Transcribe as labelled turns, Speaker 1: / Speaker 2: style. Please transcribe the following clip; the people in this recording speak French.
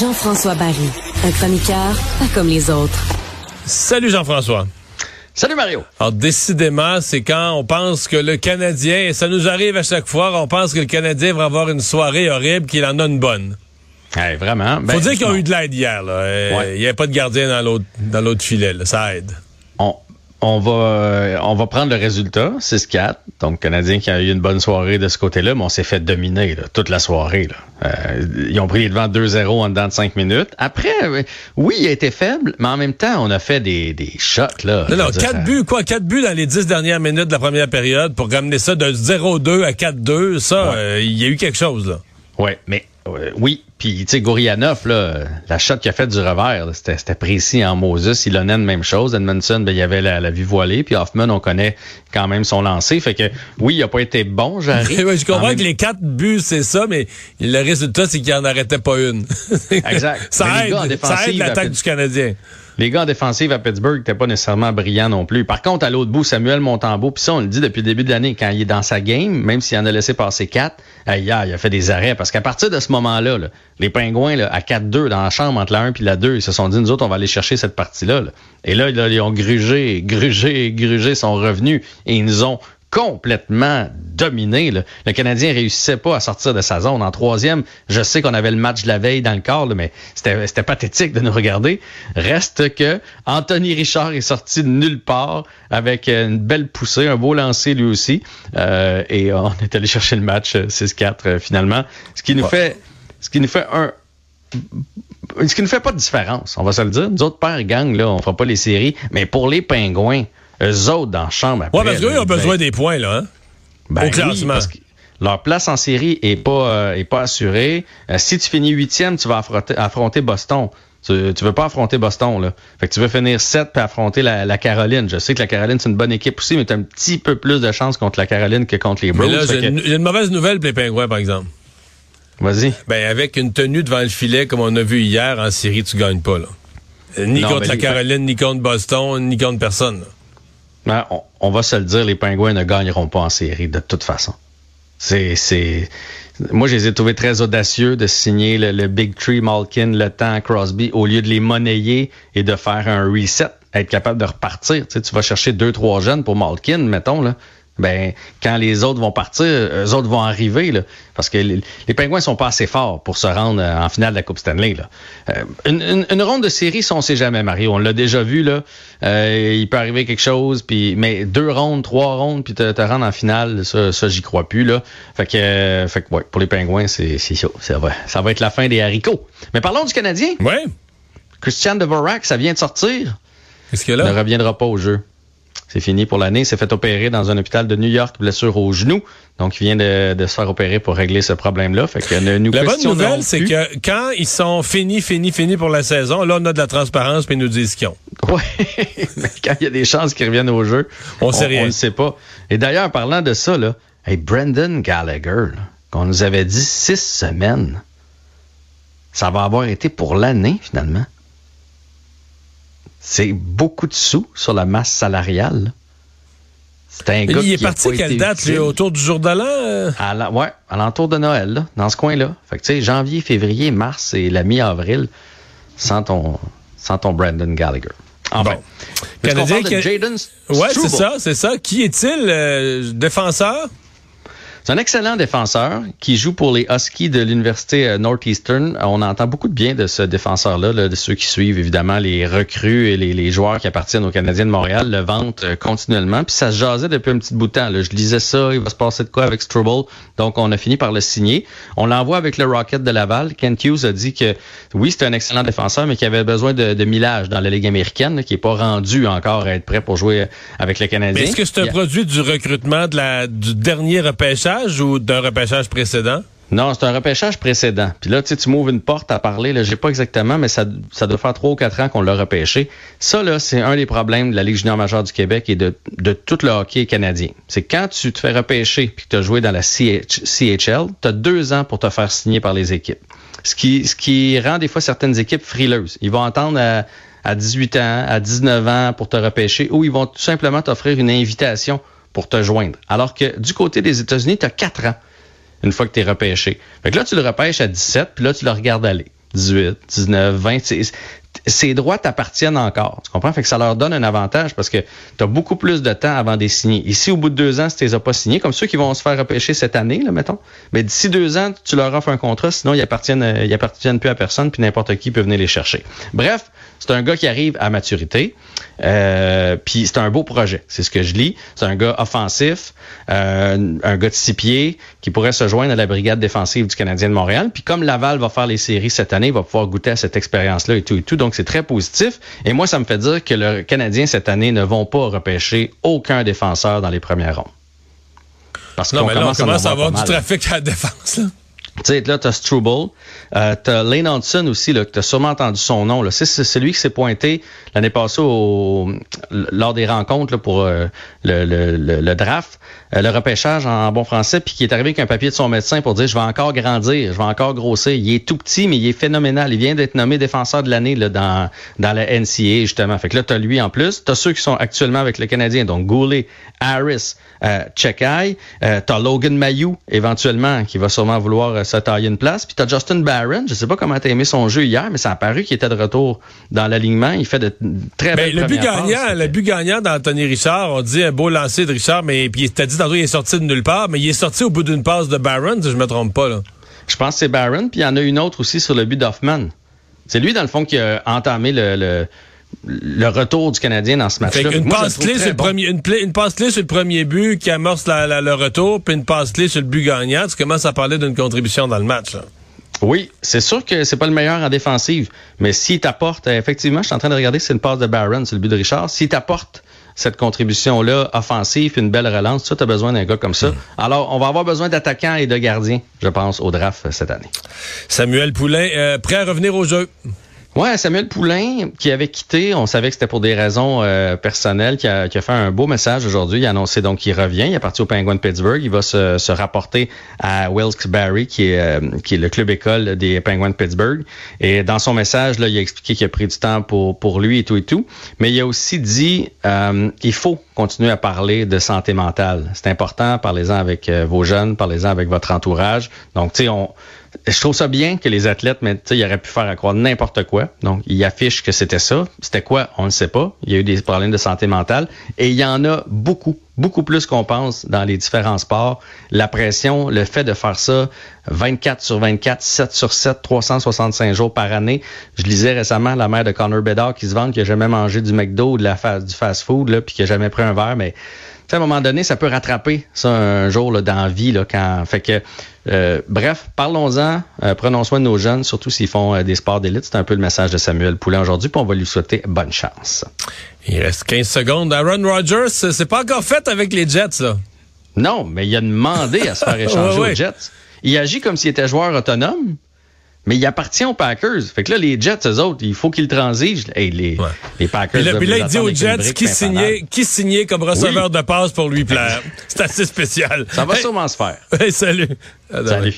Speaker 1: Jean-François Barry, un chroniqueur pas comme les autres.
Speaker 2: Salut Jean-François.
Speaker 3: Salut Mario.
Speaker 2: Alors décidément, c'est quand on pense que le Canadien, et ça nous arrive à chaque fois, on pense que le Canadien va avoir une soirée horrible, qu'il en a une bonne.
Speaker 3: Hey, vraiment.
Speaker 2: Ben, Faut dire qu'ils ont eu de l'aide hier. Il n'y avait pas de gardien dans l'autre dans l'autre filet. Ça aide.
Speaker 3: On, on va, euh, on va prendre le résultat, 6-4. Donc, Canadien qui a eu une bonne soirée de ce côté-là, mais on s'est fait dominer toute la soirée. Là. Euh, ils ont pris les devants 2-0 en dedans de 5 minutes. Après, euh, oui, il a été faible, mais en même temps, on a fait des, des shots. Là,
Speaker 2: non, non, 4 buts, quoi, 4 buts dans les 10 dernières minutes de la première période pour ramener ça de 0-2 à 4-2. Ça, il y a eu quelque chose. là.
Speaker 3: Oui, mais oui, puis, tu sais, Gourianov, là, la shot qu'il a faite du revers, c'était précis en Moses. Ilonen, même chose. Edmondson, ben, il y avait la, la, vie voilée. Puis Hoffman, on connaît quand même son lancer. Fait que, oui, il a pas été bon, j'arrive.
Speaker 2: ouais, je comprends que les quatre buts, c'est ça, mais le résultat, c'est qu'il en arrêtait pas une.
Speaker 3: exact.
Speaker 2: ça, aide, ça aide l'attaque du Canadien
Speaker 3: les gars en défensive à Pittsburgh n'étaient pas nécessairement brillants non plus. Par contre, à l'autre bout, Samuel Montembeau, puis ça, on le dit depuis le début de l'année, quand il est dans sa game, même s'il en a laissé passer quatre, hier, il a fait des arrêts. Parce qu'à partir de ce moment-là, les Pingouins, là, à 4-2 dans la chambre entre la 1 et la 2, ils se sont dit, nous autres, on va aller chercher cette partie-là. Et là, ils ont grugé, grugé, grugé son revenu et ils nous ont complètement dominé. Le Canadien réussissait pas à sortir de sa zone. En troisième, je sais qu'on avait le match de la veille dans le corps, mais c'était pathétique de nous regarder. Reste que Anthony Richard est sorti de nulle part avec une belle poussée, un beau lancer lui aussi. Euh, et on est allé chercher le match 6-4 euh, euh, finalement. Ce qui nous fait ce qui nous fait un ce qui ne fait pas de différence, on va se le dire. Nous autres, pères gang, là, on fera pas les séries. Mais pour les pingouins, eux autres dans la chambre.
Speaker 2: Après, ouais, parce qu'ils ont besoin des points, là. Hein?
Speaker 3: Ben, Au classement. parce que leur place en série est pas, euh, est pas assurée. Euh, si tu finis huitième, tu vas affronter, affronter Boston. Tu, tu veux pas affronter Boston, là. Fait que tu veux finir sept puis affronter la, Caroline. Je sais que la Caroline, c'est une bonne équipe aussi, mais tu as un petit peu plus de chance contre la Caroline que contre les Bruins.
Speaker 2: j'ai une, une, mauvaise nouvelle pour les Pingouins, par exemple.
Speaker 3: Vas-y.
Speaker 2: Ben, avec une tenue devant le filet, comme on a vu hier, en série, tu gagnes pas, là. Ni contre la Caroline, ni contre Boston, ni contre personne. Là.
Speaker 3: Ben, on, va se le dire, les Pingouins ne gagneront pas en série de toute façon. C'est, moi, je les ai trouvés très audacieux de signer le, Big Tree, Malkin, le temps, Crosby, au lieu de les monnayer et de faire un reset, être capable de repartir. Tu, tu vas chercher deux, trois jeunes pour Malkin, mettons, là ben quand les autres vont partir, eux autres vont arriver là, parce que les, les Pingouins sont pas assez forts pour se rendre euh, en finale de la Coupe Stanley là. Euh, une, une, ronde de série, on sait jamais Mario, on l'a déjà vu là. Euh, il peut arriver quelque chose, puis mais deux rondes, trois rondes, puis te, te rendre en finale, ça, ça j'y crois plus là. Fait que, fait que ouais, pour les Pingouins, c'est ça, ça va, ça va être la fin des haricots. Mais parlons du Canadien.
Speaker 2: Ouais.
Speaker 3: Christian Dvorak, ça vient de sortir.
Speaker 2: Qu'est-ce que là?
Speaker 3: Ne reviendra pas au jeu. C'est fini pour l'année. Il s'est fait opérer dans un hôpital de New York, blessure au genou. Donc, il vient de, se faire opérer pour régler ce problème-là. Fait que nous
Speaker 2: la bonne nouvelle, c'est que quand ils sont finis, finis, finis pour la saison, là, on a de la transparence puis ils nous disent qu'ils ont.
Speaker 3: Oui, mais quand il y a des chances qu'ils reviennent au jeu, on sait rien. On ne sait pas. Et d'ailleurs, parlant de ça, là, hey, Brendan Gallagher, qu'on nous avait dit six semaines, ça va avoir été pour l'année, finalement. C'est beaucoup de sous sur la masse salariale.
Speaker 2: C'est un gars il est parti quelle date, autour du jour de l'an? Euh?
Speaker 3: À la, ouais, à l'entour de Noël, là, dans ce coin-là. Fait que, tu sais, janvier, février, mars et la mi-avril, sans ton, sans ton Brandon Gallagher. Enfin. Bon. Canadien, que...
Speaker 2: Ouais, c'est ça, c'est ça. Qui est-il? Euh, défenseur?
Speaker 3: C'est un excellent défenseur qui joue pour les Huskies de l'université euh, Northeastern. On entend beaucoup de bien de ce défenseur-là, de ceux qui suivent évidemment les recrues et les, joueurs qui appartiennent aux Canadiens de Montréal, le vantent euh, continuellement. Puis ça se jasait depuis un petit bout de temps. Je lisais ça, il va se passer de quoi avec Struble. Donc on a fini par le signer. On l'envoie avec le Rocket de Laval. Kent Hughes a dit que oui, c'est un excellent défenseur, mais qu'il avait besoin de, de millage dans la Ligue américaine, qui n'est pas rendu encore à être prêt pour jouer avec les Canadiens.
Speaker 2: Est-ce que c'est un produit du recrutement de la, du dernier repêchage? Ou d'un repêchage précédent?
Speaker 3: Non, c'est un repêchage précédent. Puis là, tu tu m'ouvres une porte à parler. Là, j'ai pas exactement, mais ça, ça doit faire trois ou quatre ans qu'on l'a repêché. Ça, là, c'est un des problèmes de la Ligue junior majeure du Québec et de, de tout le hockey canadien. C'est quand tu te fais repêcher puis que tu as joué dans la CHL, tu as deux ans pour te faire signer par les équipes. Ce qui, rend des fois certaines équipes frileuses. Ils vont entendre à, à 18 ans, à 19 ans pour te repêcher, ou ils vont tout simplement t'offrir une invitation pour te joindre. Alors que du côté des États-Unis, tu as 4 ans une fois que tu es repêché. Fait que là, tu le repêches à 17, puis là, tu le regardes aller. 18, 19, 20 ces droits t'appartiennent encore. Tu comprends? Fait que ça leur donne un avantage parce que tu as beaucoup plus de temps avant de les signer. Ici, au bout de deux ans, si tu les as pas signés, comme ceux qui vont se faire repêcher cette année, là, mettons, mais d'ici deux ans, tu leur offres un contrat, sinon ils appartiennent, euh, ils appartiennent plus à personne, puis n'importe qui peut venir les chercher. Bref, c'est un gars qui arrive à maturité, euh, puis c'est un beau projet. C'est ce que je lis. C'est un gars offensif, euh, un gars de six pieds qui pourrait se joindre à la brigade défensive du Canadien de Montréal. Puis comme Laval va faire les séries cette année, il va pouvoir goûter à cette expérience-là et tout et tout c'est très positif. Et moi, ça me fait dire que le Canadien cette année ne vont pas repêcher aucun défenseur dans les premières rondes.
Speaker 2: Parce non, mais là, on commence à avoir du trafic à la défense. Là.
Speaker 3: Tu sais, là, t'as Struble, euh, t'as Lane Hanson aussi, là, que t'as sûrement entendu son nom. Là. C'est, celui qui s'est pointé l'année passée au, lors des rencontres là, pour euh, le, le, le, draft, euh, le repêchage en bon français, puis qui est arrivé avec un papier de son médecin pour dire je vais encore grandir, je vais encore grossir. Il est tout petit, mais il est phénoménal. Il vient d'être nommé défenseur de l'année là, dans, dans la NCA, justement. Fait que là, t'as lui en plus. T'as ceux qui sont actuellement avec le Canadien, donc Goulet, Harris, euh. Euh, t'as Logan Mayou, éventuellement, qui va sûrement vouloir se tailler une place. Puis t'as Justin Barron. Je sais pas comment t'as aimé son jeu hier, mais ça a paru qu'il était de retour dans l'alignement. Il fait de très
Speaker 2: ben, le but gagnant, le but gagnant d'Anthony Richard, on dit un beau lancer de Richard, mais puis t'as dit tantôt il est sorti de nulle part, mais il est sorti au bout d'une passe de Barron, si je me trompe pas là.
Speaker 3: Je pense que c'est Barron, puis il y en a une autre aussi sur le but d'Hoffman. C'est lui dans le fond qui a entamé le, le retour du Canadien dans ce match-là.
Speaker 2: Une, passe clé sur le premier, une, passe clé sur le premier but qui amorce le retour, puis une passe clé sur le but gagnant. Tu commences à parler d'une contribution dans le match. Là.
Speaker 3: Oui, c'est sûr que c'est pas le meilleur en défensive, mais s'il t'apporte, euh, effectivement, je suis en train de regarder, c'est une passe de Barron, c'est le but de Richard. S'il t'apporte cette contribution-là offensive, une belle relance, tu as besoin d'un gars comme ça. Hmm. Alors, on va avoir besoin d'attaquants et de gardiens, je pense, au draft euh, cette année.
Speaker 2: Samuel Poulain, euh, prêt à revenir au jeu?
Speaker 3: Ouais, Samuel Poulain, qui avait quitté, on savait que c'était pour des raisons euh, personnelles, qui a, fait un beau message aujourd'hui. Il a annoncé donc qu'il revient. Il est parti au Penguin Pittsburgh. Il va se, rapporter à Wilkes-Barre, qui est, euh, qui est le club école des Penguins Pittsburgh. Et dans son message, là, il a expliqué qu'il a pris du temps pour, pour lui et tout et tout. Mais il a aussi dit euh, il faut continuer à parler de santé mentale. C'est important. Parlez-en avec vos jeunes, parlez-en avec votre entourage. Donc, tu sais, on je trouve ça bien que les athlètes, mais tu sais, ils auraient pu faire à n'importe quoi. Donc, ils affichent que c'était ça. C'était quoi? On ne sait pas. Il y a eu des problèmes de santé mentale. Et il y en a beaucoup, beaucoup plus qu'on pense dans les différents sports. La pression, le fait de faire ça 24 sur 24, 7 sur 7, 365 jours par année. Je lisais récemment la mère de Connor Bedard qui se vante qui a jamais mangé du McDo ou de la du fast-food, puis qui a jamais pris un verre, mais à un moment donné, ça peut rattraper ça un jour là, dans la vie. Là, quand... Fait que, euh, bref, parlons-en, euh, prenons soin de nos jeunes, surtout s'ils font euh, des sports d'élite. C'est un peu le message de Samuel Poulin aujourd'hui, puis on va lui souhaiter bonne chance.
Speaker 2: Il reste 15 secondes. Aaron Rodgers, c'est pas encore fait avec les Jets, là.
Speaker 3: Non, mais il a demandé à se faire échanger aux Jets. Il agit comme s'il était joueur autonome, mais il appartient aux Packers. Fait que là, les Jets, eux autres, il faut qu'ils transigent. Hey, les, les Packers.
Speaker 2: Puis là, il dit aux Jets qui signait, qui signait comme receveur de passe pour lui plaire. C'est assez spécial.
Speaker 3: Ça va sûrement se faire.
Speaker 2: Hey, salut.
Speaker 3: Salut.